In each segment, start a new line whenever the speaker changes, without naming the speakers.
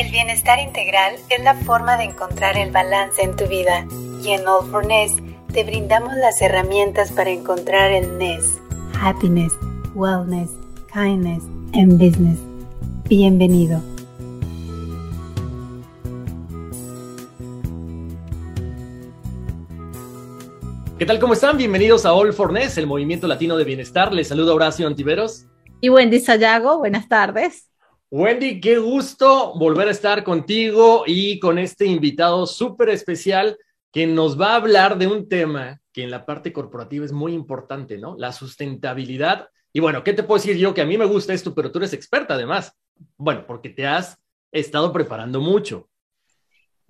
El bienestar integral es la forma de encontrar el balance en tu vida y en All for Ness te brindamos las herramientas para encontrar el Ness. Happiness, Wellness, Kindness and Business. Bienvenido.
¿Qué tal? ¿Cómo están? Bienvenidos a All for Ness, el movimiento latino de bienestar. Les saluda Horacio Antiveros.
Y Wendy Sayago, buenas tardes.
Wendy, qué gusto volver a estar contigo y con este invitado súper especial que nos va a hablar de un tema que en la parte corporativa es muy importante, ¿no? La sustentabilidad. Y bueno, ¿qué te puedo decir yo? Que a mí me gusta esto, pero tú eres experta además. Bueno, porque te has estado preparando mucho.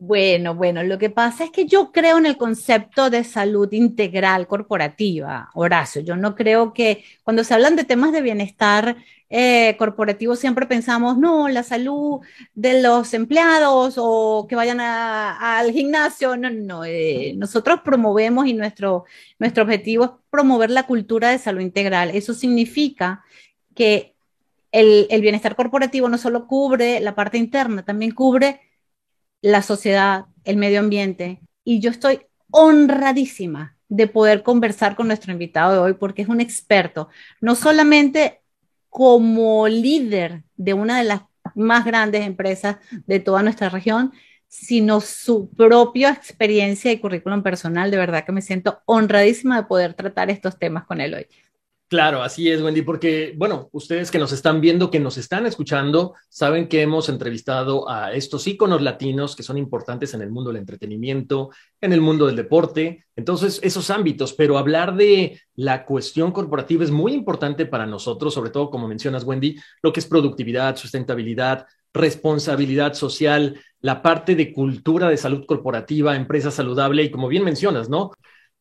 Bueno, bueno, lo que pasa es que yo creo en el concepto de salud integral corporativa, Horacio. Yo no creo que cuando se hablan de temas de bienestar eh, corporativo siempre pensamos, no, la salud de los empleados o que vayan al gimnasio. No, no, eh, nosotros promovemos y nuestro, nuestro objetivo es promover la cultura de salud integral. Eso significa que el, el bienestar corporativo no solo cubre la parte interna, también cubre la sociedad, el medio ambiente. Y yo estoy honradísima de poder conversar con nuestro invitado de hoy porque es un experto, no solamente como líder de una de las más grandes empresas de toda nuestra región, sino su propia experiencia y currículum personal. De verdad que me siento honradísima de poder tratar estos temas con él hoy.
Claro, así es, Wendy, porque, bueno, ustedes que nos están viendo, que nos están escuchando, saben que hemos entrevistado a estos íconos latinos que son importantes en el mundo del entretenimiento, en el mundo del deporte, entonces esos ámbitos, pero hablar de la cuestión corporativa es muy importante para nosotros, sobre todo, como mencionas, Wendy, lo que es productividad, sustentabilidad, responsabilidad social, la parte de cultura de salud corporativa, empresa saludable y como bien mencionas, ¿no?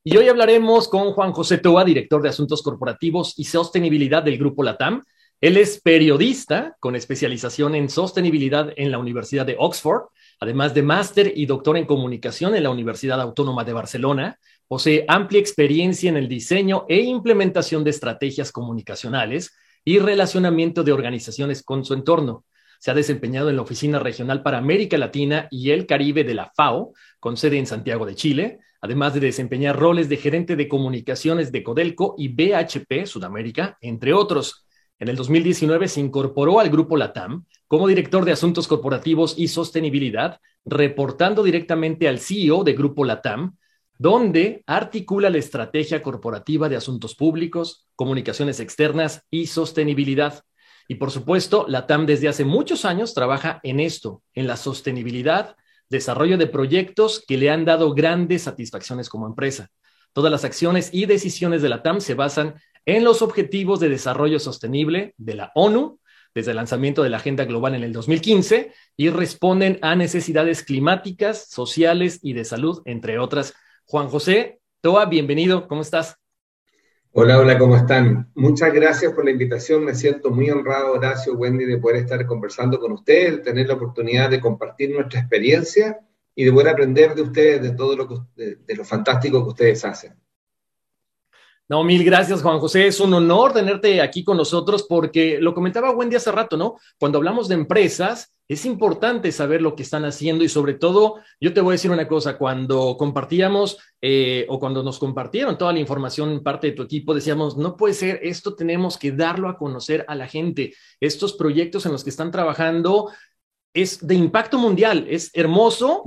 Y hoy hablaremos con Juan José Toa, director de Asuntos Corporativos y Sostenibilidad del Grupo LATAM. Él es periodista con especialización en sostenibilidad en la Universidad de Oxford, además de máster y doctor en comunicación en la Universidad Autónoma de Barcelona. Posee amplia experiencia en el diseño e implementación de estrategias comunicacionales y relacionamiento de organizaciones con su entorno. Se ha desempeñado en la Oficina Regional para América Latina y el Caribe de la FAO, con sede en Santiago de Chile, además de desempeñar roles de gerente de comunicaciones de Codelco y BHP Sudamérica, entre otros. En el 2019 se incorporó al grupo LATAM como director de Asuntos Corporativos y Sostenibilidad, reportando directamente al CEO de Grupo LATAM, donde articula la estrategia corporativa de asuntos públicos, comunicaciones externas y sostenibilidad. Y por supuesto, la TAM desde hace muchos años trabaja en esto, en la sostenibilidad, desarrollo de proyectos que le han dado grandes satisfacciones como empresa. Todas las acciones y decisiones de la TAM se basan en los Objetivos de Desarrollo Sostenible de la ONU desde el lanzamiento de la Agenda Global en el 2015 y responden a necesidades climáticas, sociales y de salud, entre otras. Juan José, Toa, bienvenido, ¿cómo estás?
Hola, hola, ¿cómo están? Muchas gracias por la invitación. Me siento muy honrado, Horacio, Wendy, de poder estar conversando con ustedes, de tener la oportunidad de compartir nuestra experiencia y de poder aprender de ustedes, de todo lo, lo fantástico que ustedes hacen.
No, mil gracias, Juan José. Es un honor tenerte aquí con nosotros porque lo comentaba Wendy hace rato, ¿no? Cuando hablamos de empresas, es importante saber lo que están haciendo y sobre todo, yo te voy a decir una cosa, cuando compartíamos eh, o cuando nos compartieron toda la información parte de tu equipo, decíamos, no puede ser, esto tenemos que darlo a conocer a la gente. Estos proyectos en los que están trabajando es de impacto mundial, es hermoso,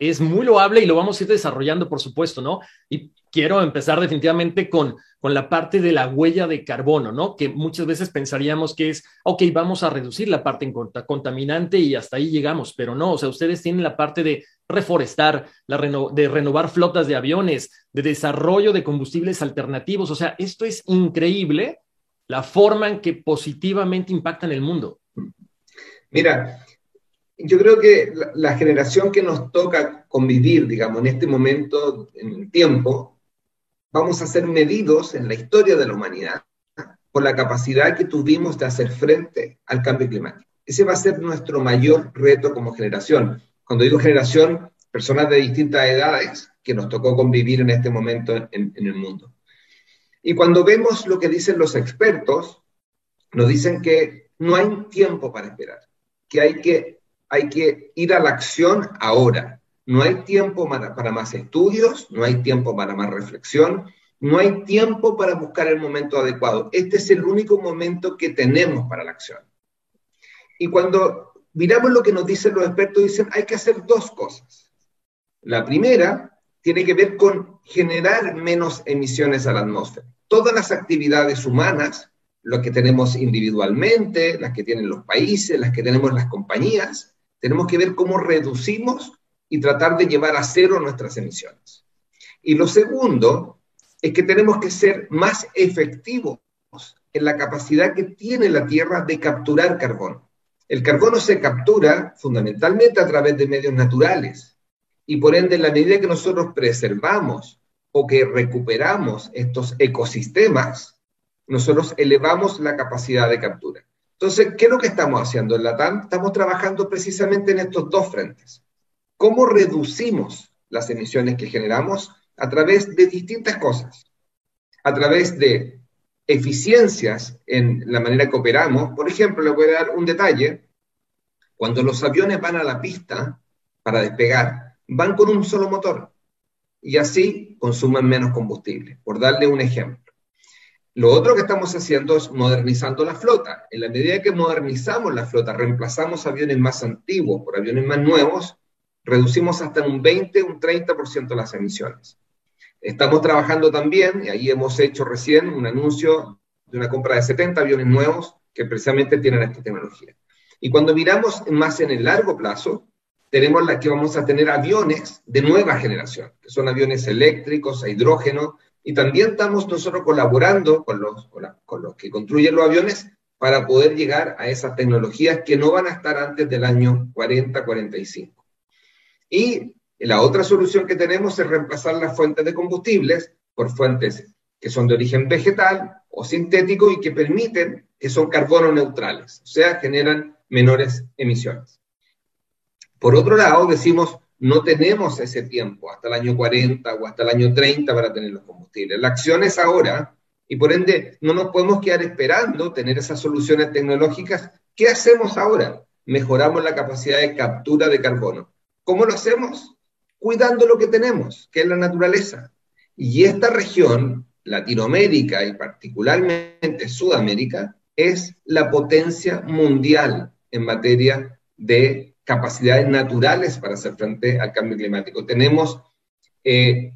es muy loable y lo vamos a ir desarrollando, por supuesto, ¿no? Y quiero empezar definitivamente con, con la parte de la huella de carbono, ¿no? Que muchas veces pensaríamos que es, ok, vamos a reducir la parte contaminante y hasta ahí llegamos, pero no, o sea, ustedes tienen la parte de reforestar, la de renovar flotas de aviones, de desarrollo de combustibles alternativos, o sea, esto es increíble la forma en que positivamente impactan el mundo.
Mira, yo creo que la, generación que nos toca convivir, digamos, en este momento, en el tiempo, vamos a ser medidos en la historia de la humanidad por la capacidad que tuvimos de hacer frente al cambio climático. Ese va a ser nuestro mayor reto como generación. Cuando digo generación, personas de distintas edades que nos tocó convivir en este momento en, en el mundo. Y cuando vemos lo que dicen los expertos, nos dicen que no hay tiempo para esperar, que hay que hay que ir a la acción ahora. No hay tiempo para, más estudios, no hay tiempo para más reflexión, no hay tiempo para buscar el momento adecuado. Este es el único momento que tenemos para la acción. Y cuando miramos lo que nos dicen los expertos, dicen hay que hacer dos cosas. La primera tiene que ver con generar menos emisiones a la atmósfera. Todas las actividades humanas, lo que tenemos individualmente, las que tienen los países, las que tenemos las compañías, tenemos que ver cómo reducimos y tratar de llevar a cero nuestras emisiones. Y lo segundo es que tenemos que ser más efectivos en la capacidad que tiene la Tierra de capturar carbono. El carbono se captura fundamentalmente a través de medios naturales y por ende en la medida que nosotros preservamos o que recuperamos estos ecosistemas, nosotros elevamos la capacidad de captura. Entonces, ¿qué es lo que estamos haciendo en la TAM? Estamos trabajando precisamente en estos dos frentes. ¿Cómo reducimos las emisiones que generamos? A través de distintas cosas. A través de eficiencias en la manera que operamos. Por ejemplo, le voy a dar un detalle. Cuando los aviones van a la pista para despegar, van con un solo motor y así consumen menos combustible, por darle un ejemplo. Lo otro que estamos haciendo es modernizando la flota. En la medida que modernizamos la flota, reemplazamos aviones más antiguos por aviones más nuevos, reducimos hasta un 20, un 30% las emisiones. Estamos trabajando también, y ahí hemos hecho recién un anuncio de una compra de 70 aviones nuevos que precisamente tienen esta tecnología. Y cuando miramos más en el largo plazo, tenemos la que vamos a tener aviones de nueva generación, que son aviones eléctricos a hidrógeno, y también estamos nosotros colaborando con los, con, los que construyen los aviones para poder llegar a esas tecnologías que no van a estar antes del año 40-45. Y la otra solución que tenemos es reemplazar las fuentes de combustibles por fuentes que son de origen vegetal o sintético y que permiten que son carbono neutrales, o sea, generan menores emisiones. Por otro lado, decimos, no tenemos ese tiempo, hasta el año 40 o hasta el año 30 para tener los combustibles. La acción es ahora y por ende no nos podemos quedar esperando tener esas soluciones tecnológicas. ¿Qué hacemos ahora? Mejoramos la capacidad de captura de carbono. ¿Cómo lo hacemos? Cuidando lo que tenemos, que es la naturaleza. Y esta región, Latinoamérica y particularmente Sudamérica, es la potencia mundial en materia de capacidades naturales para hacer frente al cambio climático. Tenemos eh,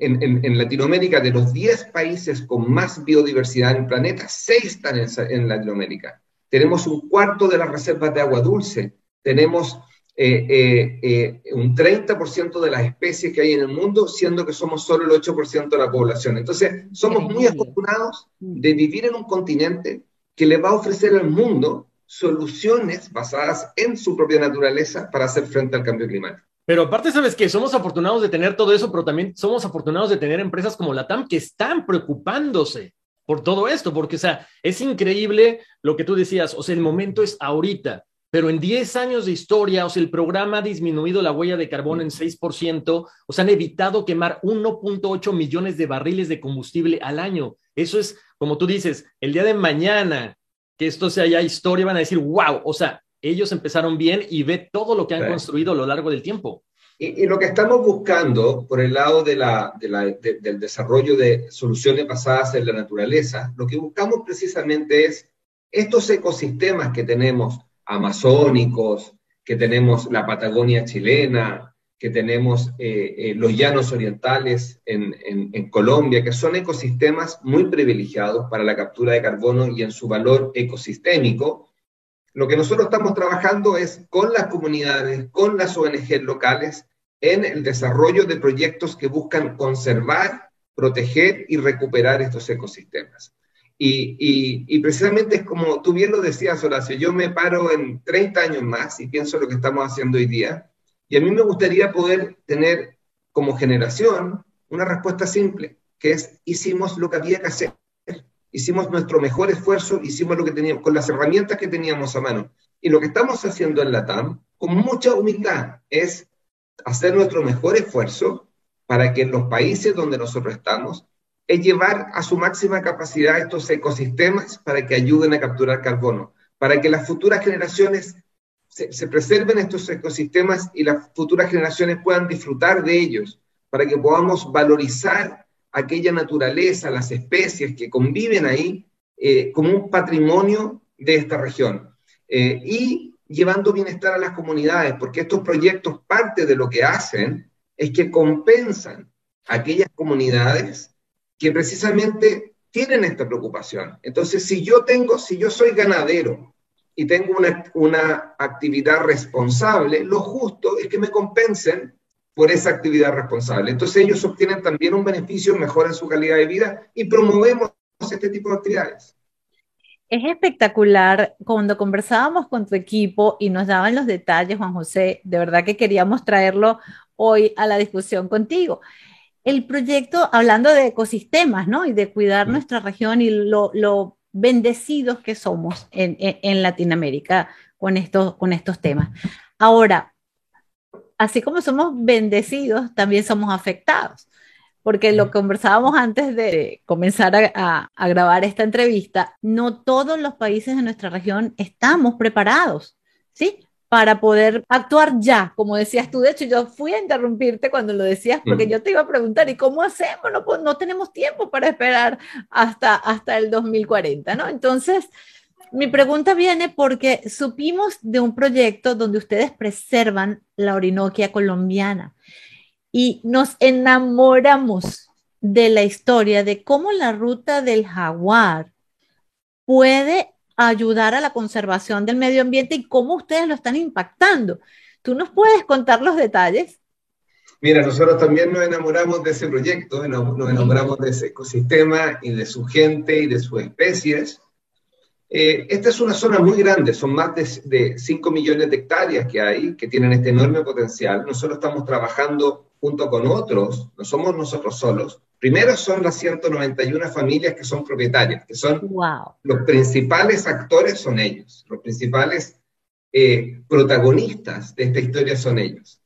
en, Latinoamérica, de los 10 países con más biodiversidad en el planeta, 6 están en, Latinoamérica. Tenemos un cuarto de las reservas de agua dulce. Tenemos eh, eh, un 30% de las especies que hay en el mundo, siendo que somos solo el 8% de la población. Entonces, somos muy afortunados de vivir en un continente que le va a ofrecer al mundo soluciones basadas en su propia naturaleza para hacer frente al cambio climático.
Pero aparte, sabes que somos afortunados de tener todo eso, pero también somos afortunados de tener empresas como la TAM que están preocupándose por todo esto, porque, o sea, es increíble lo que tú decías, o sea, el momento es ahorita, pero en 10 años de historia, o sea, el programa ha disminuido la huella de carbono en 6%, o sea, han evitado quemar 1.8 millones de barriles de combustible al año. Eso es, como tú dices, el día de mañana que esto sea ya historia, van a decir, wow, o sea, ellos empezaron bien y ve todo lo que han construido a lo largo del tiempo.
Y, lo que estamos buscando por el lado de la, del desarrollo de soluciones basadas en la naturaleza, lo que buscamos precisamente es estos ecosistemas que tenemos amazónicos, que tenemos la Patagonia chilena, que tenemos eh, eh, los llanos orientales en, en, Colombia, que son ecosistemas muy privilegiados para la captura de carbono y en su valor ecosistémico. Lo que nosotros estamos trabajando es con las comunidades, con las ONG locales, en el desarrollo de proyectos que buscan conservar, proteger y recuperar estos ecosistemas. Y, precisamente es como tú bien lo decías, Horacio, yo me paro en 30 años más y pienso lo que estamos haciendo hoy día, y a mí me gustaría poder tener como generación una respuesta simple, que es hicimos lo que había que hacer, hicimos nuestro mejor esfuerzo, hicimos lo que teníamos, con las herramientas que teníamos a mano. Y lo que estamos haciendo en la TAM, con mucha humildad, es hacer nuestro mejor esfuerzo para que en los países donde nosotros estamos es llevar a su máxima capacidad estos ecosistemas para que ayuden a capturar carbono, para que las futuras generaciones se, preserven estos ecosistemas y las futuras generaciones puedan disfrutar de ellos, para que podamos valorizar aquella naturaleza, las especies que conviven ahí eh, como un patrimonio de esta región. Eh, y llevando bienestar a las comunidades, porque estos proyectos, parte de lo que hacen es que compensan a aquellas comunidades que precisamente tienen esta preocupación. Entonces, si yo tengo, si yo soy ganadero y tengo una, una actividad responsable, lo justo es que me compensen por esa actividad responsable. Entonces ellos obtienen también un beneficio, mejoran su calidad de vida y promovemos este tipo de actividades.
Es espectacular cuando conversábamos con tu equipo y nos daban los detalles, Juan José, de verdad que queríamos traerlo hoy a la discusión contigo el proyecto, hablando de ecosistemas, ¿no? Y de cuidar nuestra región y lo, bendecidos que somos en, Latinoamérica con estos, con estos temas. Ahora, así como somos bendecidos, también somos afectados, porque lo conversábamos antes de comenzar a, a grabar esta entrevista, no todos los países de nuestra región estamos preparados, ¿sí? Para poder actuar ya, como decías tú. De hecho, yo fui a interrumpirte cuando lo decías, porque yo te iba a preguntar, ¿y cómo hacemos? No, no tenemos tiempo para esperar hasta, hasta el 2040, ¿no? Entonces, mi pregunta viene porque supimos de un proyecto donde ustedes preservan la Orinoquia colombiana y nos enamoramos de la historia de cómo la ruta del jaguar puede ayudar a la conservación del medio ambiente y cómo ustedes lo están impactando. ¿Tú nos puedes contar los detalles?
Mira, nosotros también nos enamoramos de ese proyecto, nos enamoramos de ese ecosistema y de su gente y de sus especies. Eh, esta es una zona muy grande, son más de, de 5 millones de hectáreas que hay, que tienen este enorme potencial. Nosotros estamos trabajando junto con otros, no somos nosotros solos, Primero son las 191 familias que son propietarias, que son los principales actores son ellos, los principales eh, protagonistas de esta historia son ellos.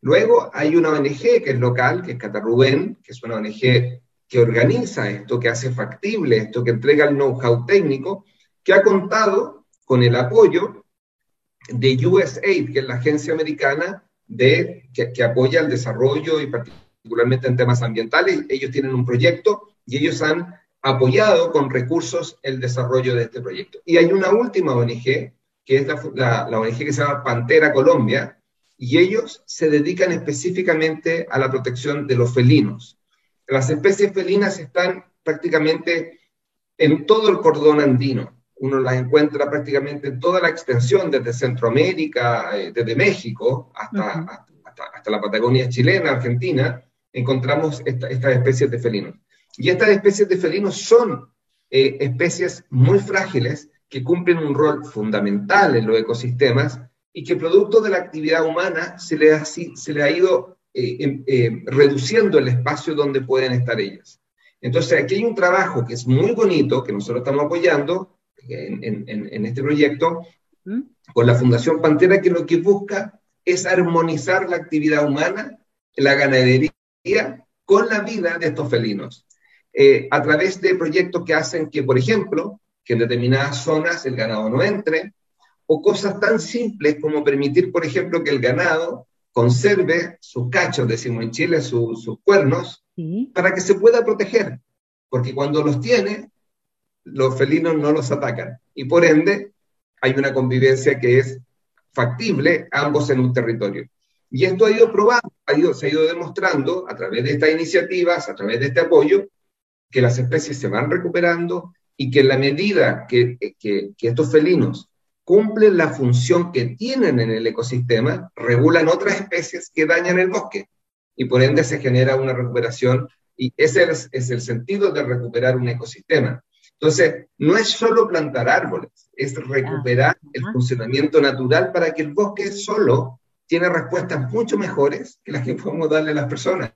Luego hay una ONG que es local, que es Catarrubén, que es una ONG que organiza esto, que hace factible esto, que entrega el know-how técnico, que ha contado con el apoyo de USAID, que es la agencia americana de, que, que apoya el desarrollo y participación particularmente en temas ambientales. Ellos tienen un proyecto y ellos han apoyado con recursos el desarrollo de este proyecto. Y hay una última ONG, que es la, la, ONG que se llama Pantera Colombia, y ellos se dedican específicamente a la protección de los felinos. Las especies felinas están prácticamente en todo el cordón andino. Uno las encuentra prácticamente en toda la extensión, desde Centroamérica, eh, desde México hasta, hasta, hasta, la Patagonia chilena, Argentina, encontramos estas especies de felinos. Y estas especies de felinos son eh, especies muy frágiles que cumplen un rol fundamental en los ecosistemas y que producto de la actividad humana se le ha, se le ha ido eh, em, eh, reduciendo el espacio donde pueden estar ellas. Entonces, aquí hay un trabajo que es muy bonito, que nosotros estamos apoyando en, en, en este proyecto, ¿Mm? con la Fundación Pantera, que lo que busca es armonizar la actividad humana, la ganadería con la vida de estos felinos. eh, a través de proyectos que hacen que, por ejemplo, que en determinadas zonas el ganado no entre, o cosas tan simples como permitir, por ejemplo, que el ganado conserve sus cachos, decimos en Chile, sus cuernos, para que se pueda proteger, porque cuando los tiene, los felinos no los atacan, y por ende hay una convivencia que es factible, ambos en un territorio. Y esto ha ido probando, ha ido, se ha ido demostrando a través de estas iniciativas, a través de este apoyo, que las especies se van recuperando y que en la medida que, que, estos felinos cumplen la función que tienen en el ecosistema, regulan otras especies que dañan el bosque y por ende se genera una recuperación y ese es, es el sentido de recuperar un ecosistema. Entonces, no es solo plantar árboles, es recuperar el funcionamiento natural para que el bosque solo tiene respuestas mucho mejores que las que podemos darle a las personas.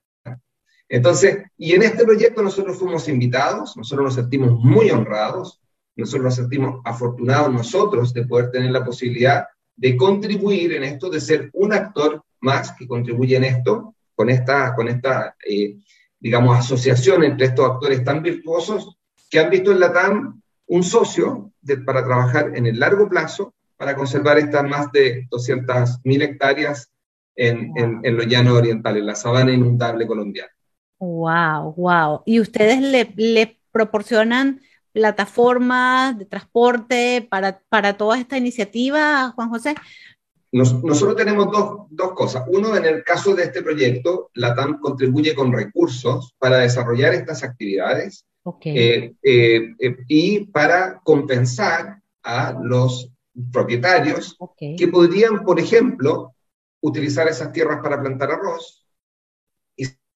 Entonces, y en este proyecto nosotros fuimos invitados, nosotros nos sentimos muy honrados, nosotros nos sentimos afortunados nosotros de poder tener la posibilidad de contribuir en esto, de ser un actor más que contribuye en esto, con esta, con esta eh, digamos, asociación entre estos actores tan virtuosos que han visto en la TAM un socio para trabajar en el largo plazo para conservar estas más de 200.000 hectáreas en, en, en los llanos orientales, la sabana inundable colombiana.
Wow, wow. ¿Y ustedes le, le proporcionan plataformas de transporte para, para toda esta iniciativa, Juan José?
nosotros tenemos dos, dos, cosas. Uno, en el caso de este proyecto, la TAM contribuye con recursos para desarrollar estas actividades eh, eh, eh, y para compensar a los propietarios que podrían, por ejemplo, utilizar esas tierras para plantar arroz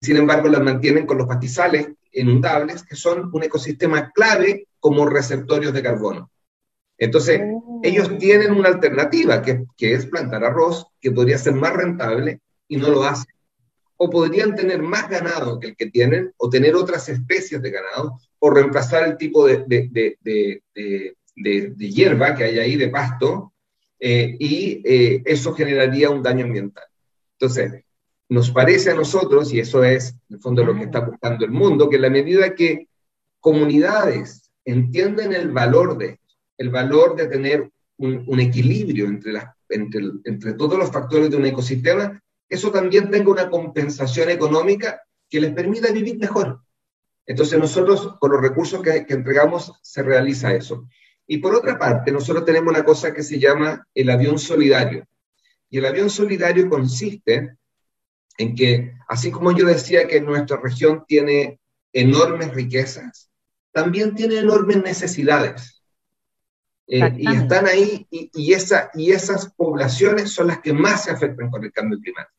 sin embargo las mantienen con los pastizales inundables, que son un ecosistema clave como receptorios de carbono. Entonces, oh. ellos tienen una alternativa, que, que, es plantar arroz, que podría ser más rentable y no lo hacen. O podrían tener más ganado que el que tienen, o tener otras especies de ganado, o reemplazar el tipo de, de, de, de hierba que hay ahí, de pasto, eh, y eh, eso generaría un daño ambiental. Entonces, nos parece a nosotros, y eso es en el fondo lo que está buscando el mundo, que en la medida que comunidades entienden el valor de el valor de tener un, equilibrio entre, entre, entre todos los factores de un ecosistema, eso también tenga una compensación económica que les permita vivir mejor. Entonces nosotros con los recursos que, que, entregamos se realiza eso. Y por otra parte, nosotros tenemos una cosa que se llama el avión solidario. Y el avión solidario consiste en que, así como yo decía que nuestra región tiene enormes riquezas, también tiene enormes necesidades. Eh, y están ahí, y, esa, y esas poblaciones son las que más se afectan con el cambio climático.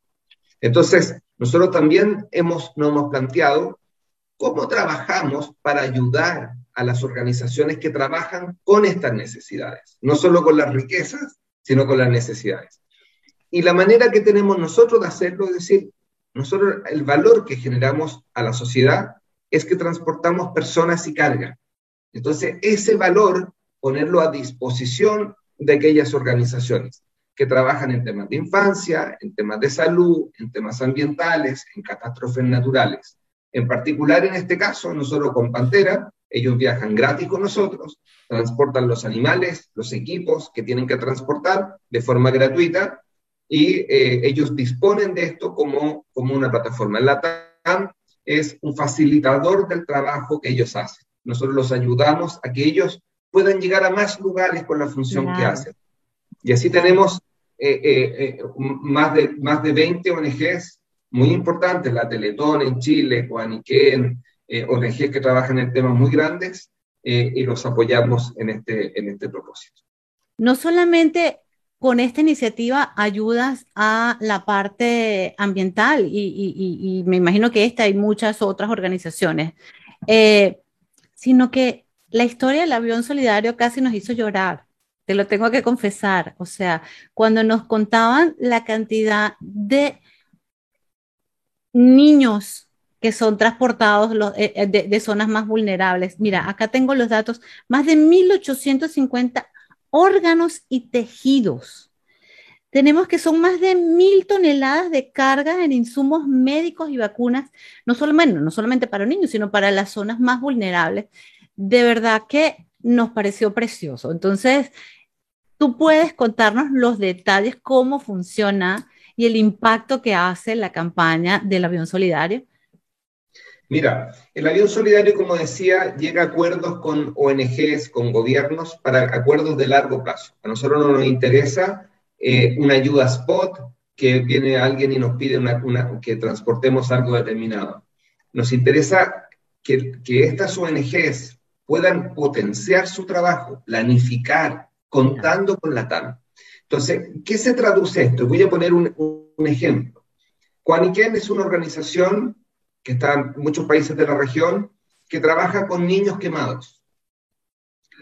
Entonces, nosotros también hemos, nos hemos planteado cómo trabajamos para ayudar a las organizaciones que trabajan con estas necesidades, no solo con las riquezas, sino con las necesidades. Y la manera que tenemos nosotros de hacerlo es decir, nosotros el valor que generamos a la sociedad es que transportamos personas y carga. Entonces, ese valor, ponerlo a disposición de aquellas organizaciones que trabajan en temas de infancia, en temas de salud, en temas ambientales, en catástrofes naturales. En particular, en este caso, nosotros con Pantera, ellos viajan gratis con nosotros, transportan los animales, los equipos que tienen que transportar de forma gratuita y eh, ellos disponen de esto como, como una plataforma. La TAM es un facilitador del trabajo que ellos hacen. Nosotros los ayudamos a que ellos puedan llegar a más lugares con la función que hacen. Y así tenemos eh, eh, más, de, más de 20 ONGs muy importantes, la Teletón en Chile, Juaniquén, ONGs que trabajan en temas muy grandes y los apoyamos en este, en este propósito.
No solamente con esta iniciativa ayudas a la parte ambiental y, me imagino que esta y muchas otras organizaciones, eh, sino que la historia del avión solidario casi nos hizo llorar, te lo tengo que confesar, o sea, cuando nos contaban la cantidad de niños que son transportados eh, eh, de, de, zonas más vulnerables. Mira, acá tengo los datos, más de 1.850 órganos y tejidos tenemos que son más de mil toneladas de carga en insumos médicos y vacunas, no, solamente, no solamente para niños, sino para las zonas más vulnerables. De verdad que nos pareció precioso. Entonces, tú puedes contarnos los detalles, cómo funciona y el impacto que hace la campaña del avión solidario.
Mira, el avión solidario, como decía, llega a acuerdos con ONGs, con gobiernos, para acuerdos de largo plazo. A nosotros no nos interesa eh, una ayuda spot, que viene alguien y nos pide que transportemos algo determinado. Nos interesa que, que estas ONGs puedan potenciar su trabajo, planificar, contando con la TAM. Entonces, ¿qué se traduce esto? Voy a poner un, un ejemplo. Juaniquén es una organización que está en muchos países de la región que trabaja con niños quemados.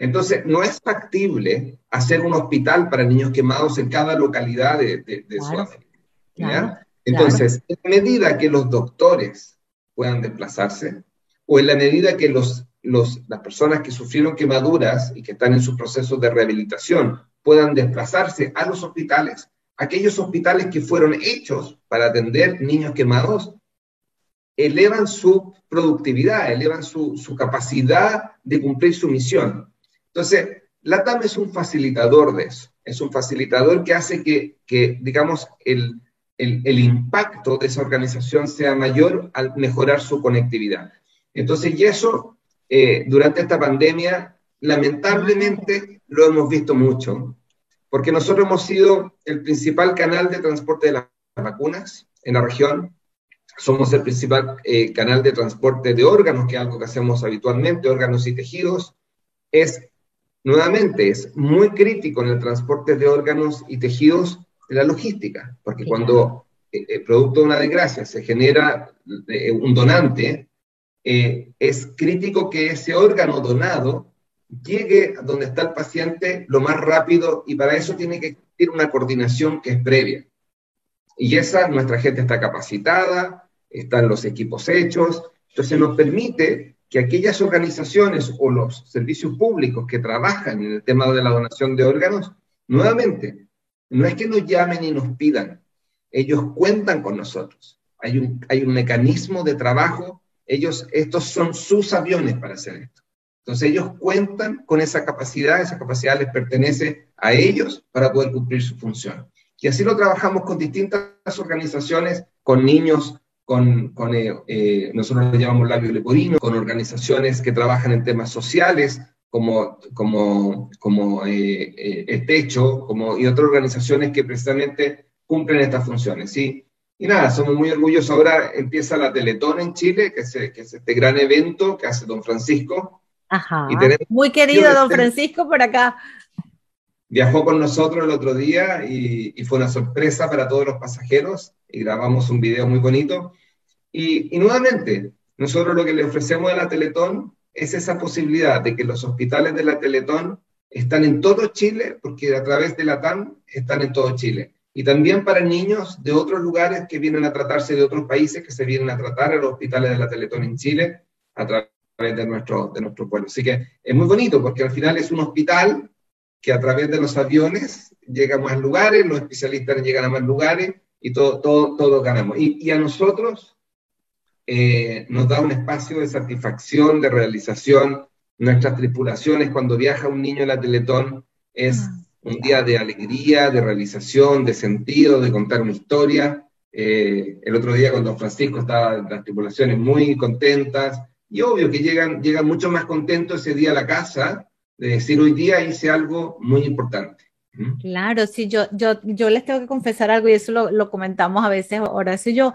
Entonces, no es factible hacer un hospital para niños quemados en cada localidad de, de, Sudamérica. Entonces, en medida que los doctores puedan desplazarse, o en la medida que los las personas que sufrieron quemaduras y que están en sus procesos de rehabilitación puedan desplazarse a los hospitales, aquellos hospitales que fueron hechos para atender niños quemados, elevan su productividad, elevan su, capacidad de cumplir su misión. Entonces, la TAM es un facilitador de eso, es un facilitador que hace que, digamos, el, el impacto de esa organización sea mayor al mejorar su conectividad. Entonces, y eso eh, durante esta pandemia, lamentablemente lo hemos visto mucho, porque nosotros hemos sido el principal canal de transporte de las vacunas en la región, somos el principal eh, canal de transporte de órganos, que es algo que hacemos habitualmente, órganos y tejidos, es, nuevamente, es muy crítico en el transporte de órganos y tejidos la logística, porque cuando, eh, producto de una desgracia, se genera un donante, eh, es crítico que ese órgano donado llegue a donde está el paciente lo más rápido y para eso tiene que existir una coordinación que es previa. Y esa, nuestra gente está capacitada, están los equipos hechos, entonces nos permite que aquellas organizaciones o los servicios públicos que trabajan en el tema de la donación de órganos, nuevamente, no es que nos llamen y nos pidan, ellos cuentan con nosotros. Hay un, hay un mecanismo de trabajo ellos, estos son sus aviones para hacer esto. Entonces ellos cuentan con esa capacidad, esa capacidad les pertenece a ellos para poder cumplir su función. Y así lo trabajamos con distintas organizaciones, con niños, con, con eh, eh, nosotros lo llamamos labio leporino, con organizaciones que trabajan en temas sociales, como, como, como eh, el Techo, como, y otras organizaciones que precisamente cumplen estas funciones. ¿sí? Y nada, somos muy orgullosos. Ahora empieza la Teletón en Chile, que es, que es este gran evento que hace don Francisco.
Ajá. muy querido don Francisco por acá.
Viajó con nosotros el otro día y, fue una sorpresa para todos los pasajeros y grabamos un video muy bonito. Y, nuevamente, nosotros lo que le ofrecemos a la Teletón es esa posibilidad de que los hospitales de la Teletón están en todo Chile, porque a través de la TAM están en todo Chile y también para niños de otros lugares que vienen a tratarse de otros países, que se vienen a tratar a los hospitales de la Teletón en Chile a través de nuestro, de nuestro pueblo. Así que es muy bonito porque al final es un hospital que a través de los aviones llega a más lugares, los especialistas llegan a más lugares y todo, todo, todos ganamos. Y, a nosotros eh, nos da un espacio de satisfacción, de realización. Nuestras tripulaciones, cuando viaja un niño en la Teletón, es ah un día de alegría, de realización, de sentido, de contar una historia. Eh, el otro día con don Francisco estaban las tripulaciones muy contentas y obvio que llegan, llegan mucho más contentos ese día a la casa de decir hoy día hice algo muy importante.
¿Mm? Claro, sí, yo, yo, yo les tengo que confesar algo y eso lo, lo comentamos a veces, Horacio y yo.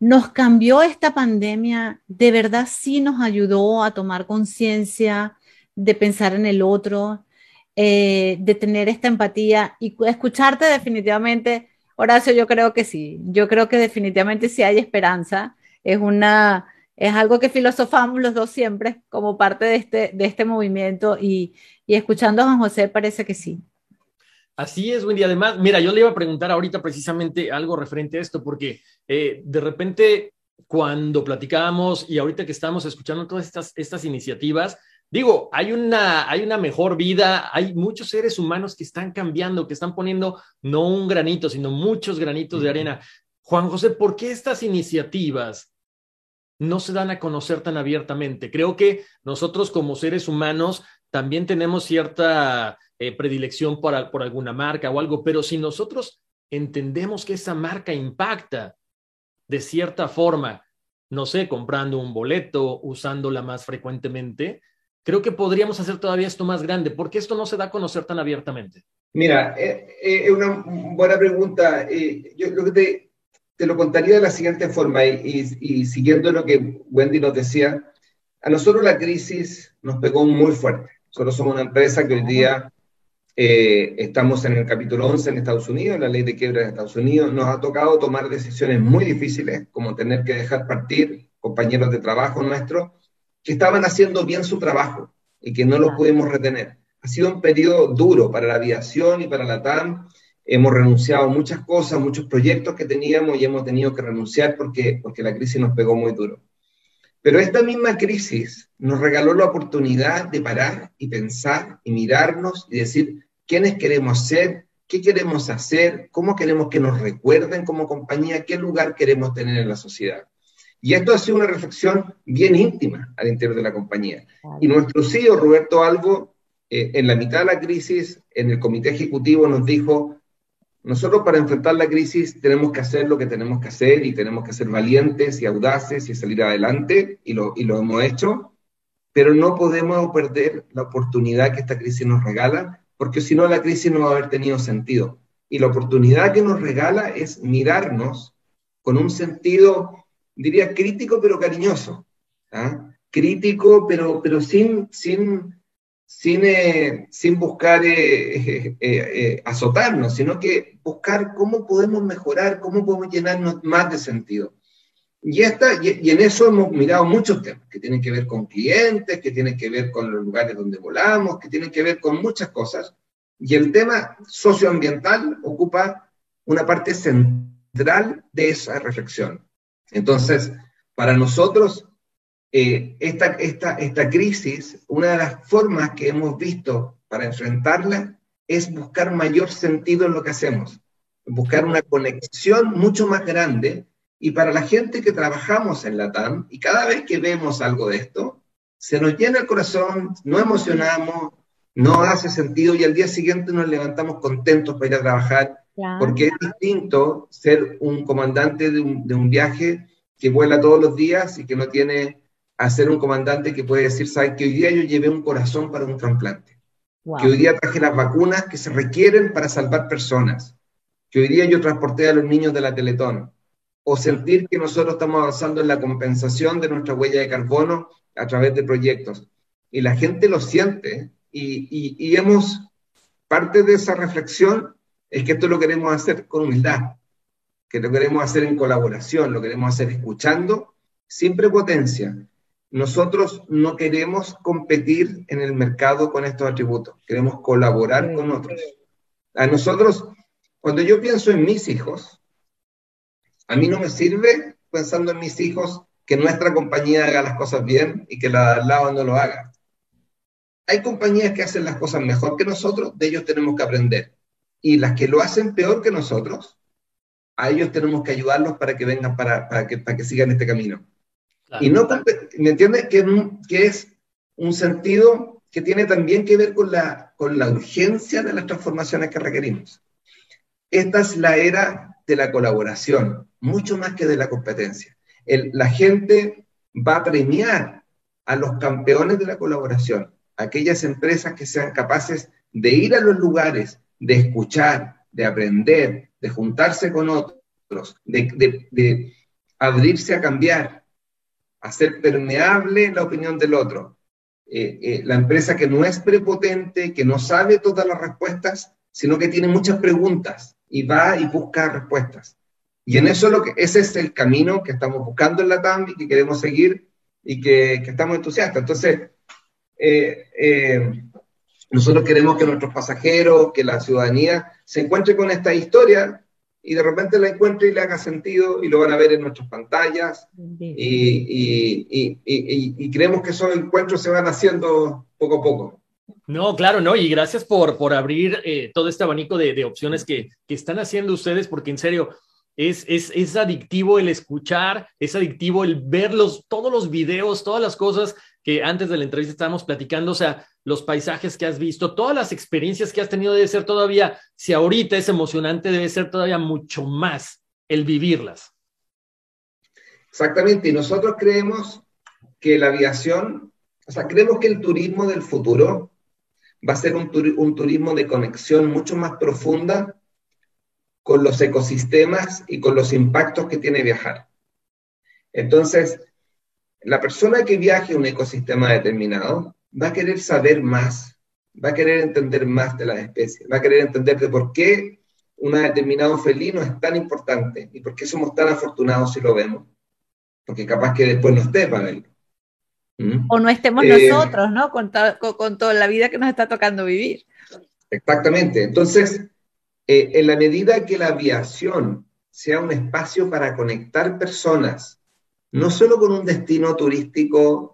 Nos cambió esta pandemia, de verdad sí nos ayudó a tomar conciencia de pensar en el otro, eh, de tener esta empatía y escucharte definitivamente, Horacio, yo creo que sí, yo creo que definitivamente sí hay esperanza, es una, es algo que filosofamos los dos siempre como parte de este, de este movimiento y, y escuchando a Juan José parece que sí.
Así es, Wendy. Además, mira, yo le iba a preguntar ahorita precisamente algo referente a esto, porque eh, de repente cuando platicábamos y ahorita que estamos escuchando todas estas, estas iniciativas, digo, hay una, hay una mejor vida, hay muchos seres humanos que están cambiando, que están poniendo no un granito, sino muchos granitos de arena. Juan José, ¿por qué estas iniciativas no se dan a conocer tan abiertamente? Creo que nosotros como seres humanos también tenemos cierta eh, predilección por, por alguna marca o algo, pero si nosotros entendemos que esa marca impacta de cierta forma, no sé, comprando un boleto, usándola más frecuentemente, creo que podríamos hacer todavía esto más grande. ¿Por qué esto no se da a conocer tan abiertamente?
Mira, eh, eh, es una buena pregunta. yo lo que te, te, lo contaría de la siguiente forma, y, y, siguiendo lo que Wendy nos decía, a nosotros la crisis nos pegó muy fuerte. Nosotros somos una empresa que hoy día eh, estamos en el capítulo 11 en Estados Unidos, la ley de quiebra de Estados Unidos. Nos ha tocado tomar decisiones muy difíciles, como tener que dejar partir compañeros de trabajo nuestros que estaban haciendo bien su trabajo y que no los pudimos retener. Ha sido un periodo duro para la aviación y para la TAM. Hemos renunciado a muchas cosas, muchos proyectos que teníamos y hemos tenido que renunciar porque, porque la crisis nos pegó muy duro. Pero esta misma crisis nos regaló la oportunidad de parar y pensar y mirarnos y decir, quiénes queremos ser, qué queremos hacer, cómo queremos que nos recuerden como compañía, qué lugar queremos tener en la sociedad. Y esto ha sido una reflexión bien íntima al interior de la compañía. Y nuestro CEO, Roberto Albo, eh, en la mitad de la crisis, en el comité ejecutivo, nos dijo, nosotros para enfrentar la crisis tenemos que hacer lo que tenemos que hacer y tenemos que ser valientes y audaces y salir adelante, y lo, hemos hecho, pero no podemos perder la oportunidad que esta crisis nos regala porque si no la crisis no va a haber tenido sentido. Y la oportunidad que nos regala es mirarnos con un sentido, diría, crítico pero cariñoso. ¿ah? Crítico pero, pero sin, sin, sin, eh, sin buscar eh, eh, azotarnos, sino que buscar cómo podemos mejorar, cómo podemos llenarnos más de sentido. Y, esta, y, en eso hemos mirado muchos temas que tienen que ver con clientes, que tienen que ver con los lugares donde volamos, que tienen que ver con muchas cosas. Y el tema socioambiental ocupa una parte central de esa reflexión. Entonces, para nosotros, eh, esta, esta, esta crisis, una de las formas que hemos visto para enfrentarla es buscar mayor sentido en lo que hacemos, buscar una conexión mucho más grande. Y para la gente que trabajamos en la TAM, y cada vez que vemos algo de esto, se nos llena el corazón, no emocionamos, no hace sentido y al día siguiente nos levantamos contentos para ir a trabajar, porque es distinto ser un comandante de un, viaje que vuela todos los días y que no tiene a ser un comandante que puede decir, ¿sabes? Que hoy día yo llevé un corazón para un trasplante, que hoy día traje las vacunas que se requieren para salvar personas, que hoy día yo transporté a los niños de la Teletón, o sentir que nosotros estamos avanzando en la compensación de nuestra huella de carbono a través de proyectos. Y la gente lo siente y, y, hemos, parte de esa reflexión es que esto lo queremos hacer con humildad, que lo queremos hacer en colaboración, lo queremos hacer escuchando, sin prepotencia. Nosotros no queremos competir en el mercado con estos atributos, queremos colaborar con otros. A nosotros, cuando yo pienso en mis hijos, a mí no me sirve, pensando en mis hijos, que nuestra compañía haga las cosas bien y que la de al lado no lo haga. Hay compañías que hacen las cosas mejor que nosotros, de ellos tenemos que aprender. Y las que lo hacen peor que nosotros, a ellos tenemos que ayudarlos para que vengan, para, para, que, para que sigan este camino. Y no, ¿me entiendes? Que, que es un sentido que tiene también que ver con la, con la urgencia de las transformaciones que requerimos. Esta es la era de la colaboración, mucho más que de la competencia. la gente va a premiar a los campeones de la colaboración, aquellas empresas que sean capaces de ir a los lugares, de escuchar, de aprender, de juntarse con otros, de, abrirse a cambiar, hacer permeable la opinión del otro. Eh, eh, la empresa que no es prepotente, que no sabe todas las respuestas, sino que tiene muchas preguntas y va y busca respuestas. Y en eso lo que, ese es el camino que estamos buscando en la TAM y que queremos seguir y que, que estamos entusiastas. Entonces, eh, nosotros queremos que nuestros pasajeros, que la ciudadanía se encuentre con esta historia y de repente la encuentre y le haga sentido y lo van a ver en nuestras pantallas y, y, creemos que esos encuentros se van haciendo poco a poco.
No, claro, no, y gracias por, por abrir eh, todo este abanico de, de opciones que, que, están haciendo ustedes, porque en serio, es, es, es, adictivo el escuchar, es adictivo el ver todos los videos, todas las cosas que antes de la entrevista estábamos platicando, o sea, los paisajes que has visto, todas las experiencias que has tenido debe ser todavía, si ahorita es emocionante, debe ser todavía mucho más el vivirlas.
Exactamente, y nosotros creemos que la aviación, o sea, creemos que el turismo del futuro va a ser un, un turismo de conexión mucho más profunda con los ecosistemas y con los impactos que tiene viajar. Entonces, la persona que viaje a un ecosistema determinado va a querer saber más, va a querer entender más de las especies, va a querer entender de por qué un determinado felino es tan importante y por qué somos tan afortunados si lo vemos. Porque capaz que después no esté para verlo.
¿Mm? O no estemos eh, nosotros, ¿no? Con, con, toda la vida que nos está tocando vivir.
Exactamente. Entonces, eh, en la medida que la aviación sea un espacio para conectar personas no solo con un destino turístico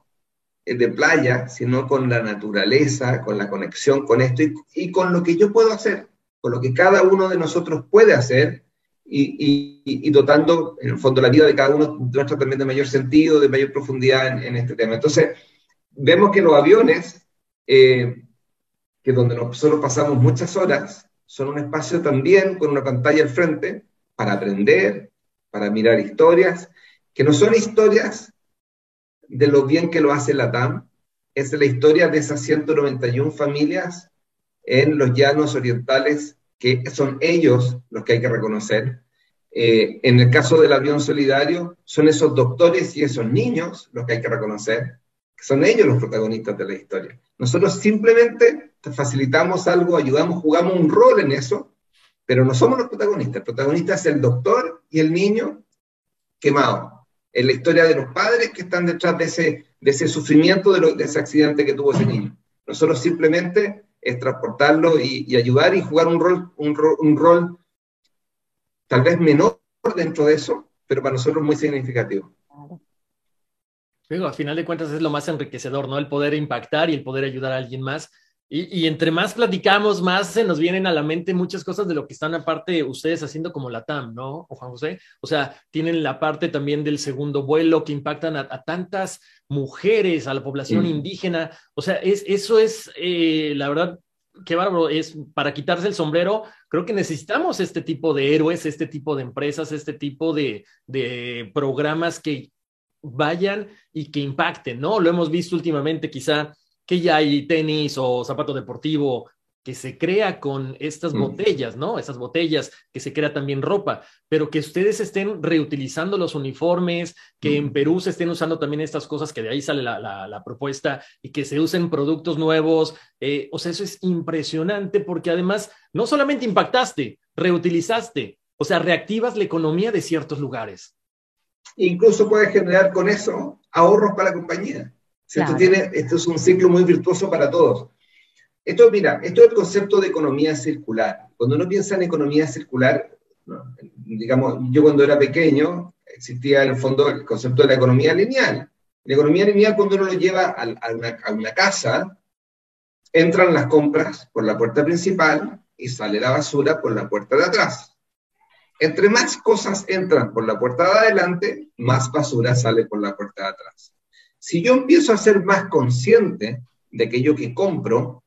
de playa, sino con la naturaleza, con la conexión con esto y, con lo que yo puedo hacer, con lo que cada uno de nosotros puede hacer y, dotando, en el fondo, la vida de cada uno nuestro también de mayor sentido, de mayor profundidad en, este tema. Entonces, vemos que los aviones, eh, que donde nosotros pasamos muchas horas, son un espacio también con una pantalla al frente para aprender, para mirar historias que no son historias de lo bien que lo hace la TAM, es la historia de esas 191 familias en los llanos orientales, que son ellos los que hay que reconocer. Eh, en el caso del avión solidario, son esos doctores y esos niños los que hay que reconocer, que son ellos los protagonistas de la historia. Nosotros simplemente facilitamos algo, ayudamos, jugamos un rol en eso, pero no somos los protagonistas. El protagonista es el doctor y el niño quemado en la historia de los padres que están detrás de ese, de ese sufrimiento, de, de ese accidente que tuvo ese niño. Nosotros simplemente es transportarlo y, ayudar y jugar un rol, un, un rol tal vez menor dentro de eso, pero para nosotros muy significativo.
Pero a final de cuentas es lo más enriquecedor, ¿no? El poder impactar y el poder ayudar a alguien más y, entre más platicamos, más se nos vienen a la mente muchas cosas de lo que están aparte ustedes haciendo como la TAM, ¿no? O Juan José. O sea, tienen la parte también del segundo vuelo que impactan a, tantas mujeres, a la población indígena. O sea, es, eso es, eh, la verdad, qué bárbaro, es para quitarse el sombrero, creo que necesitamos este tipo de héroes, este tipo de empresas, este tipo de, de programas que vayan y que impacten, ¿no? Lo hemos visto últimamente quizá que ya hay tenis o zapato deportivo que se crea con estas mm. botellas, ¿no? Esas botellas que se crea también ropa, pero que ustedes estén reutilizando los uniformes, que en mm. Perú se estén usando también estas cosas, que de ahí sale la, propuesta y que se usen productos nuevos. Eh, o sea, eso es impresionante porque además no solamente impactaste, reutilizaste, o sea, reactivas la economía de ciertos lugares.
Incluso puedes generar con eso ahorros para la compañía. Esto, tiene, esto es un ciclo muy virtuoso para todos. Esto, mira, esto es el concepto de economía circular. Cuando uno piensa en economía circular, digamos, yo cuando era pequeño, existía en el fondo el concepto de la economía lineal. La economía lineal, cuando uno lo lleva a, una, a una casa, entran las compras por la puerta principal y sale la basura por la puerta de atrás. Entre más cosas entran por la puerta de adelante, más basura sale por la puerta de atrás. Si yo empiezo a ser más consciente de aquello que compro,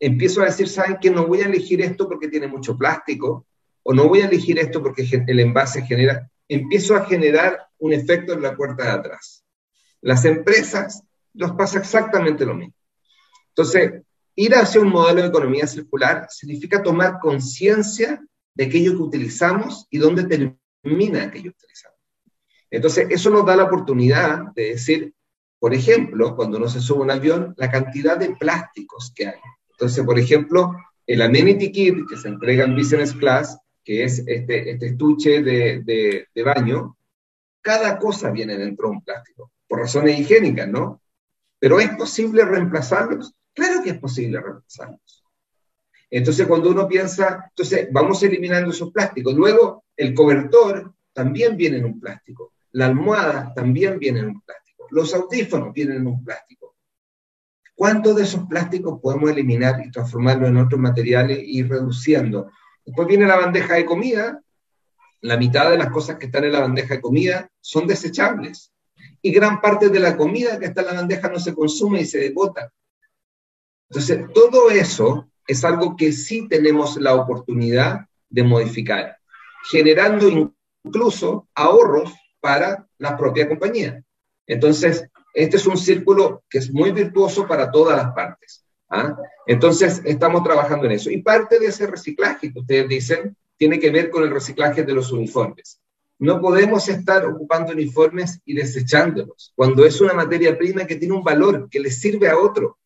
empiezo a decir, ¿saben que no voy a elegir esto porque tiene mucho plástico? O no voy a elegir esto porque el envase genera, empiezo a generar un efecto en la puerta de atrás. Las empresas nos pasa exactamente lo mismo. Entonces, ir hacia un modelo de economía circular significa tomar conciencia de aquello que utilizamos y dónde termina aquello que utilizamos. Entonces, eso nos da la oportunidad de decir, por ejemplo, cuando uno se sube a un avión, la cantidad de plásticos que hay. Entonces, por ejemplo, el amenity kit que se entrega en business class, que es este, este estuche de, de, baño, cada cosa viene dentro de un plástico, por razones higiénicas, ¿no? Pero ¿es posible reemplazarlos? Claro que es posible reemplazarlos. Entonces, cuando uno piensa, entonces vamos eliminando esos plásticos. Luego, el cobertor también viene en un plástico. La almohada también viene en un plástico. Los audífonos vienen en un plástico. ¿Cuántos de esos plásticos podemos eliminar y transformarlos en otros materiales y ir reduciendo? Después viene la bandeja de comida. La mitad de las cosas que están en la bandeja de comida son desechables. Y gran parte de la comida que está en la bandeja no se consume y se bota. Entonces, todo eso es algo que sí tenemos la oportunidad de modificar, generando incluso ahorros para la propia compañía. Entonces, este es un círculo que es muy virtuoso para todas las partes. ¿ah? Entonces, estamos trabajando en eso. Y parte de ese reciclaje que ustedes dicen tiene que ver con el reciclaje de los uniformes. No podemos estar ocupando uniformes y desechándolos, cuando es una materia prima que tiene un valor, que le sirve a otro.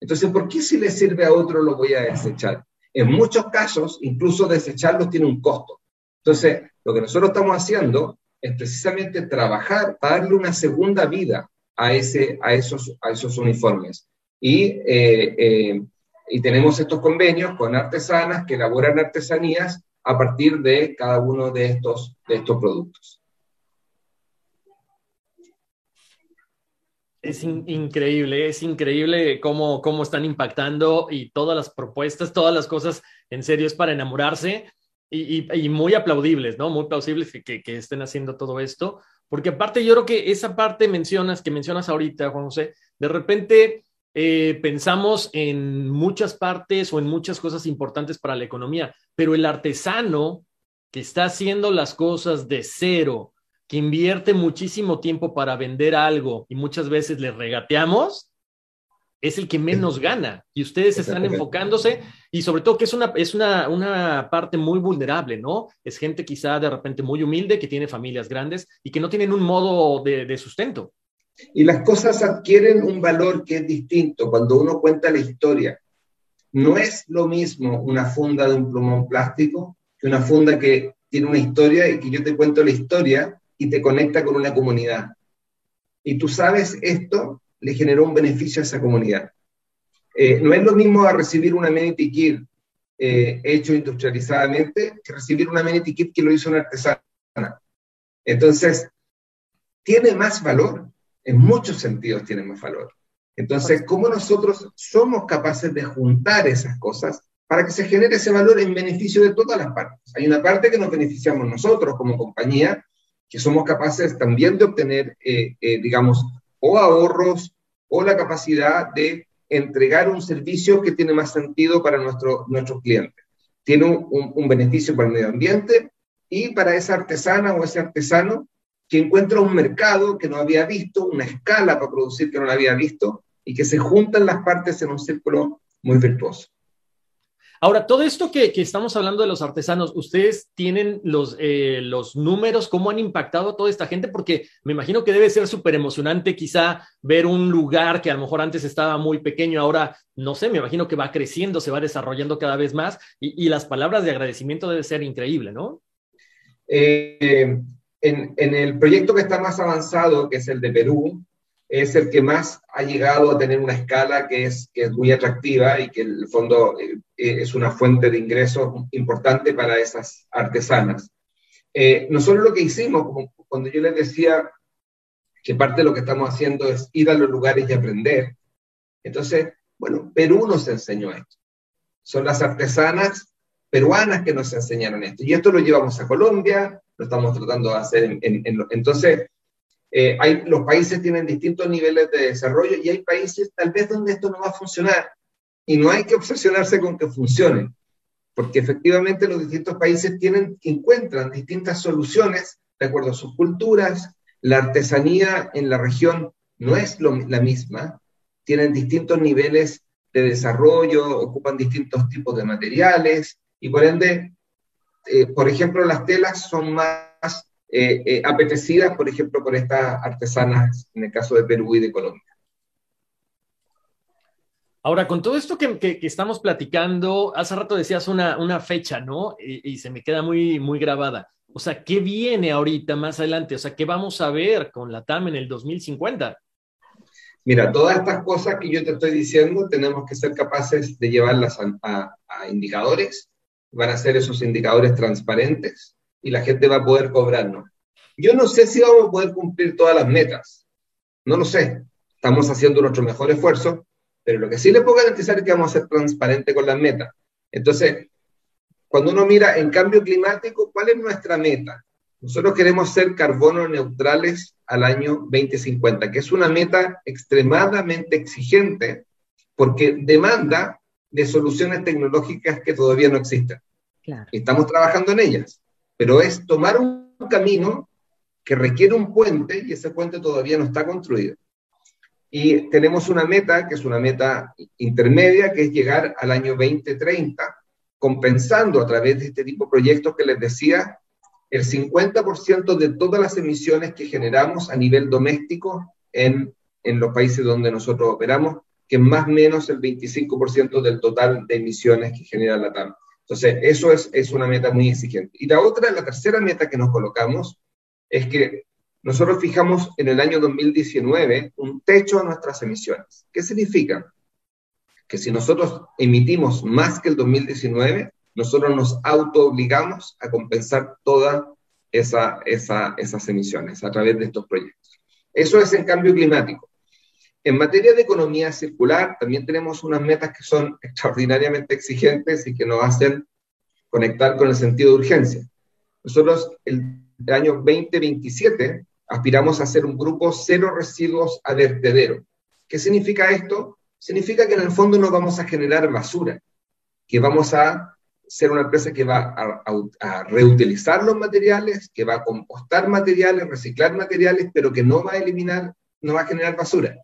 Entonces, ¿por qué si le sirve a otro lo voy a desechar? En muchos casos, incluso desecharlos tiene un costo. Entonces, lo que nosotros estamos haciendo es precisamente trabajar para darle una segunda vida a, ese, a, esos, a esos uniformes. Y, eh, eh, y tenemos estos convenios con artesanas que elaboran artesanías a partir de cada uno de estos, de estos productos.
Es increíble, es increíble cómo, cómo están impactando y todas las propuestas, todas las cosas, en serio, es para enamorarse y, muy aplaudibles, ¿no? Muy plausibles que, que, estén haciendo todo esto, porque aparte yo creo que esa parte mencionas, que mencionas ahorita, Juan José, de repente eh, pensamos en muchas partes o en muchas cosas importantes para la economía, pero el artesano que está haciendo las cosas de cero, que invierte muchísimo tiempo para vender algo y muchas veces le regateamos, es el que menos gana. Y ustedes están enfocándose y sobre todo que es una, es una, una, parte muy vulnerable, ¿no? Es gente quizá de repente muy humilde, que tiene familias grandes y que no tienen un modo de, de sustento.
Y las cosas adquieren un valor que es distinto cuando uno cuenta la historia. No es lo mismo una funda de un plumón plástico que una funda que tiene una historia y que yo te cuento la historia y te conecta con una comunidad. Y tú sabes esto le generó un beneficio a esa comunidad. Eh, no es lo mismo a recibir una amenity kit eh, hecho industrializadamente que recibir una amenity kit que lo hizo una artesana. Entonces, tiene más valor, en muchos sentidos tiene más valor. Entonces, ¿cómo nosotros somos capaces de juntar esas cosas para que se genere ese valor en beneficio de todas las partes? Hay una parte que nos beneficiamos nosotros como compañía, que somos capaces también de obtener, eh, eh, digamos, o ahorros o la capacidad de entregar un servicio que tiene más sentido para nuestro, nuestros clientes. Tiene un, un, beneficio para el medio ambiente y para esa artesana o ese artesano que encuentra un mercado que no había visto, una escala para producir que no había visto y que se juntan las partes en un círculo muy virtuoso.
Ahora, todo esto que, estamos hablando de los artesanos, ¿ustedes tienen los, eh, los números? ¿Cómo han impactado a toda esta gente? Porque me imagino que debe ser súper emocionante quizá ver un lugar que a lo mejor antes estaba muy pequeño, ahora, no sé, me imagino que va creciendo, se va desarrollando cada vez más y, las palabras de agradecimiento debe ser increíble, ¿no?
Eh, en, en el proyecto que está más avanzado, que es el de Perú, es el que más ha llegado a tener una escala que es, que es muy atractiva y que en el fondo eh, es una fuente de ingresos importante para esas artesanas. Eh, nosotros lo que hicimos, cuando yo les decía que parte de lo que estamos haciendo es ir a los lugares y aprender, entonces, bueno, Perú nos enseñó esto. Son las artesanas peruanas que nos enseñaron esto. Y esto lo llevamos a Colombia, lo estamos tratando de hacer en, en entonces, eh, hay, los países tienen distintos niveles de desarrollo y hay países tal vez donde esto no va a funcionar. Y no hay que obsesionarse con que funcione, porque efectivamente los distintos países tienen, encuentran distintas soluciones de acuerdo a sus culturas, la artesanía en la región no es lo, la misma, tienen distintos niveles de desarrollo, ocupan distintos tipos de materiales y por ende, eh, por ejemplo, las telas son más eh, eh, apetecidas, por ejemplo, por estas artesanas, en el caso de Perú y de Colombia.
Ahora, con todo esto que, que, estamos platicando, hace rato decías una, una fecha, ¿no? Y, y, se me queda muy, muy grabada. O sea, ¿qué viene ahorita más adelante? O sea, ¿qué vamos a ver con la TAM en el 2050?
Mira, todas estas cosas que yo te estoy diciendo tenemos que ser capaces de llevarlas a, indicadores, van a ser esos indicadores transparentes y la gente va a poder cobrarnos. Yo no sé si vamos a poder cumplir todas las metas, no lo sé, estamos haciendo nuestro mejor esfuerzo, pero lo que sí le puedo garantizar es que vamos a ser transparentes con las metas. Entonces, cuando uno mira en cambio climático, ¿cuál es nuestra meta? Nosotros queremos ser carbono neutrales al año 2050, que es una meta extremadamente exigente porque demanda de soluciones tecnológicas que todavía no existen. Estamos trabajando en ellas, pero es tomar un camino que requiere un puente y ese puente todavía no está construido. Y tenemos una meta, que es una meta intermedia, que es llegar al año 2030, compensando a través de este tipo de proyectos que les decía, el 50% de todas las emisiones que generamos a nivel doméstico en, en los países donde nosotros operamos, que es más o menos el 25% del total de emisiones que genera la TAM. Entonces, eso es, es una meta muy exigente. Y la otra, la tercera meta que nos colocamos, es que nosotros fijamos en el año 2019 un techo a nuestras emisiones. ¿Qué significa? Que si nosotros emitimos más que el 2019, nosotros nos auto-obligamos a compensar todas esa, esas emisiones a través de estos proyectos. Eso es en cambio climático. En materia de economía circular, también tenemos unas metas que son extraordinariamente exigentes y que nos hacen conectar con el sentido de urgencia. Nosotros el, año 2027 aspiramos a ser un grupo cero residuos a vertedero. ¿Qué significa esto? Significa que en el fondo no vamos a generar basura, que vamos a ser una empresa que va a, reutilizar los materiales, que va a compostar materiales, reciclar materiales, pero que no va a eliminar, no va a generar basura.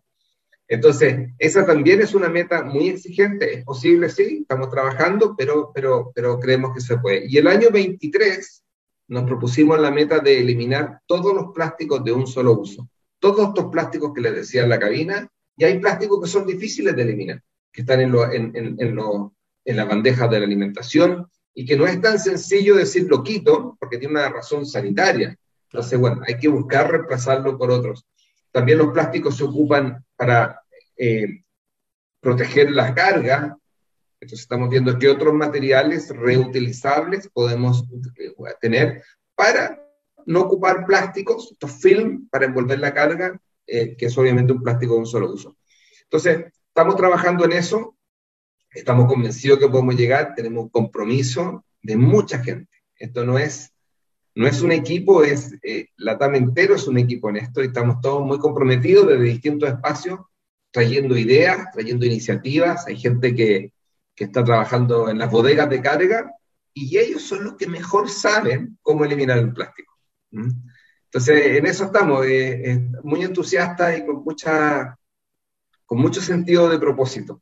Entonces, esa también es una meta muy exigente. Es posible, sí, estamos trabajando, pero, pero, pero creemos que se puede. Y el año 23 nos propusimos la meta de eliminar todos los plásticos de un solo uso. Todos estos plásticos que les decía en la cabina, y hay plásticos que son difíciles de eliminar, que están en, lo, en, en, en, lo, en la bandeja de la alimentación y que no es tan sencillo decir lo quito porque tiene una razón sanitaria. Entonces, bueno, hay que buscar reemplazarlo por otros. También los plásticos se ocupan para eh, proteger la carga. Entonces estamos viendo qué otros materiales reutilizables podemos eh, tener para no ocupar plásticos, estos film para envolver la carga, eh, que es obviamente un plástico de un solo uso. Entonces, estamos trabajando en eso. Estamos convencidos que podemos llegar, tenemos un compromiso de mucha gente. Esto no es, no es un equipo, es eh, la TAM entero es un equipo en esto y estamos todos muy comprometidos desde distintos espacios, trayendo ideas, trayendo iniciativas. Hay gente que, que está trabajando en las bodegas de carga y ellos son los que mejor saben cómo eliminar el plástico. Entonces, en eso estamos, eh, muy entusiastas y con, mucha, con mucho sentido de propósito.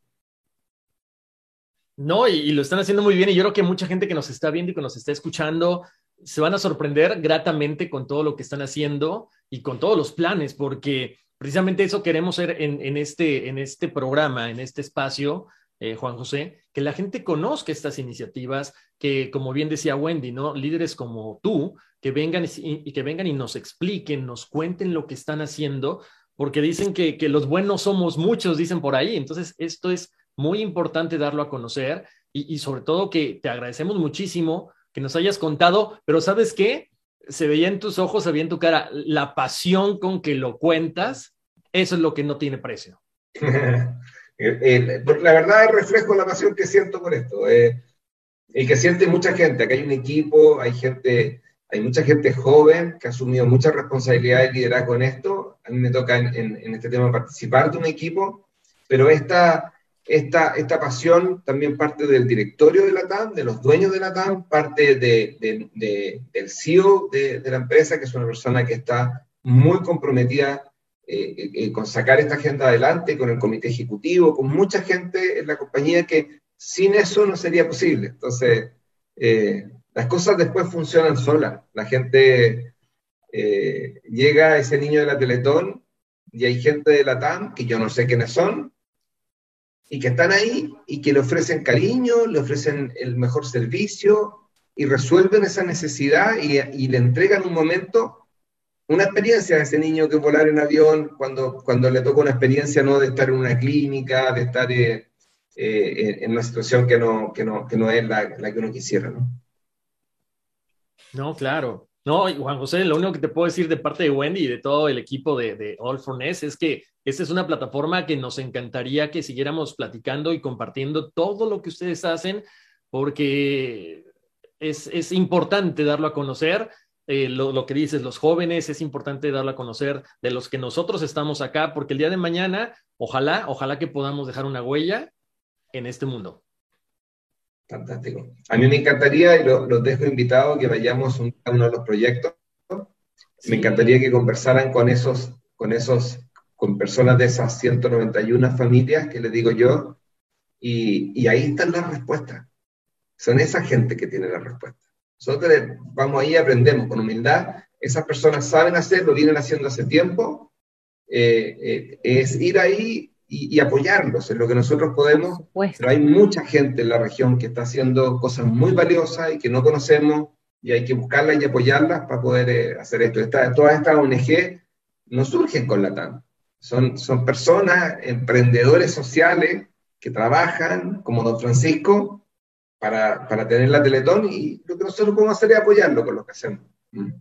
No, y, lo están haciendo muy bien y yo creo que mucha gente que nos está viendo y que nos está escuchando se van a sorprender gratamente con todo lo que están haciendo y con todos los planes, porque precisamente eso queremos hacer en, este, en este programa, en este espacio, eh, Juan José, que la gente conozca estas iniciativas, que como bien decía Wendy, ¿no? Líderes como tú, que vengan y, que vengan y nos expliquen, nos cuenten lo que están haciendo, porque dicen que, que los buenos somos muchos, dicen por ahí. Entonces, esto es muy importante darlo a conocer y, sobre todo que te agradecemos muchísimo que nos hayas contado, pero ¿sabes qué? Se veía en tus ojos, se veía en tu cara la pasión con que lo cuentas, eso es lo que no tiene precio.
la verdad reflejo la pasión que siento por esto, eh, y que siente mucha gente, que hay un equipo, hay gente, hay mucha gente joven que ha asumido mucha responsabilidad y liderazgo en esto, a mí me toca en este tema participar de un equipo, pero esta, esta, esta pasión también parte del directorio de la TAM, de los dueños de la TAM, parte de, del CEO de, la empresa, que es una persona que está muy comprometida eh, eh, con sacar esta agenda adelante, con el comité ejecutivo, con mucha gente en la compañía que sin eso no sería posible. Entonces, eh, las cosas después funcionan solas. La gente llega ese niño de la Teletón y hay gente de la TAM, que yo no sé quiénes son, y que están ahí y que le ofrecen cariño, le ofrecen el mejor servicio y resuelven esa necesidad y, le entregan un momento, una experiencia ese niño que volar en avión cuando, cuando le toca una experiencia no de estar en una clínica, de estar eh, eh, en una situación que no, que no, que no es la, la, que uno quisiera, ¿no?
No, claro. No, Juan José, lo único que te puedo decir de parte de Wendy y de todo el equipo de, All for Ness es que esta es una plataforma que nos encantaría que siguiéramos platicando y compartiendo todo lo que ustedes hacen, porque es, es importante darlo a conocer eh, lo, que dices, los jóvenes, es importante darlo a conocer de los que nosotros estamos acá, porque el día de mañana, ojalá, ojalá que podamos dejar una huella en este mundo.
Fantástico. A mí me encantaría, y los dejo invitados, que vayamos a uno de los proyectos. Me encantaría que conversaran con esos, con esos, con personas de esas 191 familias que les digo yo, y, y ahí están las respuestas. Son esa gente que tiene la respuesta. Nosotros vamos ahí y aprendemos con humildad. Esas personas saben hacerlo, vienen haciendo hace tiempo. Eh, eh, es ir ahí y, apoyarlos en lo que nosotros podemos. Pero hay mucha gente en la región que está haciendo cosas muy valiosas y que no conocemos y hay que buscarlas y apoyarlas para poder eh, hacer esto. Esta, todas estas ONG no surgen con la TAM. Son, son personas, emprendedores sociales que trabajan, como don Francisco, para, para tener la Teletón y lo que nosotros podemos hacer es apoyarlo con lo que hacemos. Mm.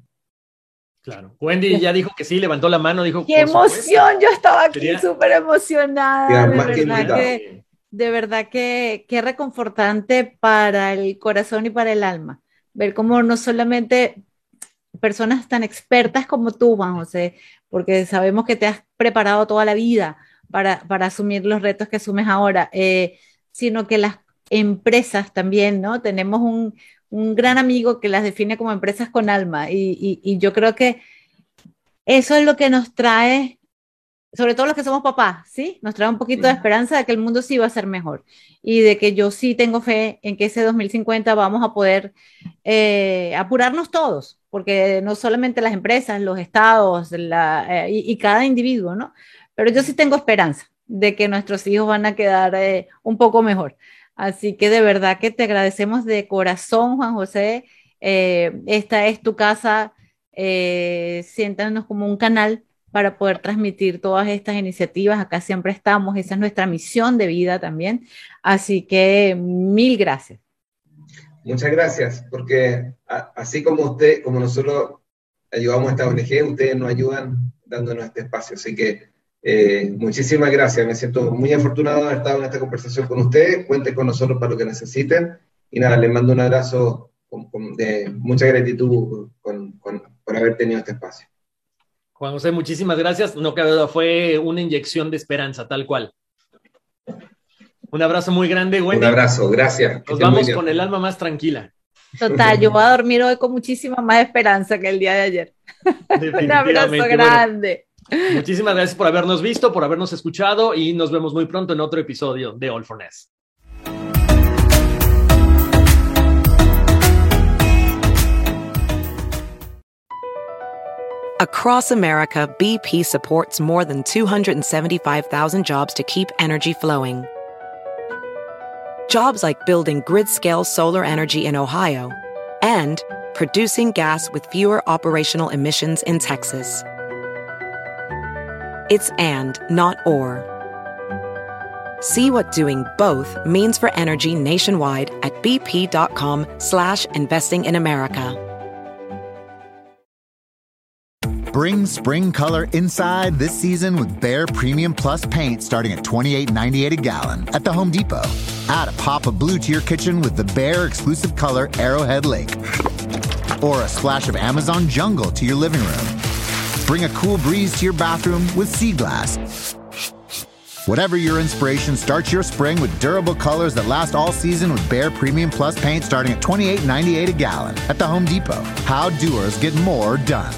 Claro. Wendy ya dijo que sí, levantó la mano, dijo.
¡Qué emoción! Yo estaba aquí súper emocionada. De verdad, que, de verdad que, que reconfortante para el corazón y para el alma. Ver cómo no solamente personas tan expertas como tú, Juan José, porque sabemos que te has preparado toda la vida para, para asumir los retos que asumes ahora, eh, sino que las empresas también, ¿no? Tenemos un, gran amigo que las define como empresas con alma y, yo creo que eso es lo que nos trae, sobre todo los que somos papás, ¿sí? Nos trae un poquito de esperanza de que el mundo sí va a ser mejor y de que yo sí tengo fe en que ese 2050 vamos a poder eh, apurarnos todos, porque no solamente las empresas, los estados eh, y, cada individuo, ¿no? Pero yo sí tengo esperanza de que nuestros hijos van a quedar eh, un poco mejor. Así que de verdad que te agradecemos de corazón, Juan José. Eh, esta es tu casa. Eh, siéntanos como un canal para poder transmitir todas estas iniciativas. Acá siempre estamos. Esa es nuestra misión de vida también. Así que mil gracias.
Muchas gracias, porque así como usted, como nosotros ayudamos a esta ONG, ustedes nos ayudan dándonos este espacio. Así que eh, muchísimas gracias, me siento muy afortunado de haber estado en esta conversación con ustedes. Cuenten con nosotros para lo que necesiten. Y nada, les mando un abrazo de mucha gratitud por haber tenido este espacio.
Juan José, muchísimas gracias. No cabe duda, fue una inyección de esperanza, tal cual. Un abrazo muy grande, Wendy.
Un abrazo, gracias.
Nos vamos con el alma más tranquila.
Total, yo voy a dormir hoy con muchísima más esperanza que el día de ayer. Un abrazo grande.
Muchísimas gracias por habernos visto, por habernos escuchado y nos vemos muy pronto en otro episodio de All for Ness.
Across America, BP supports more than 275,000 jobs to keep energy flowing. Jobs like building grid-scale solar energy in Ohio and producing gas with fewer operational emissions in Texas. It's and, not or. See what doing both means for energy nationwide at bp.com slash investing in America.
Bring spring color inside this season with Bear Premium Plus paint starting at $28.98 a gallon at the Home Depot. Add a pop of blue to your kitchen with the Bear exclusive color Arrowhead Lake. Or a splash of Amazon Jungle to your living room. Bring a cool breeze to your bathroom with Sea Glass. Whatever your inspiration, start your spring with durable colors that last all season with Bare Premium Plus paint starting at $28.98 a gallon at the Home Depot. How doers get more done.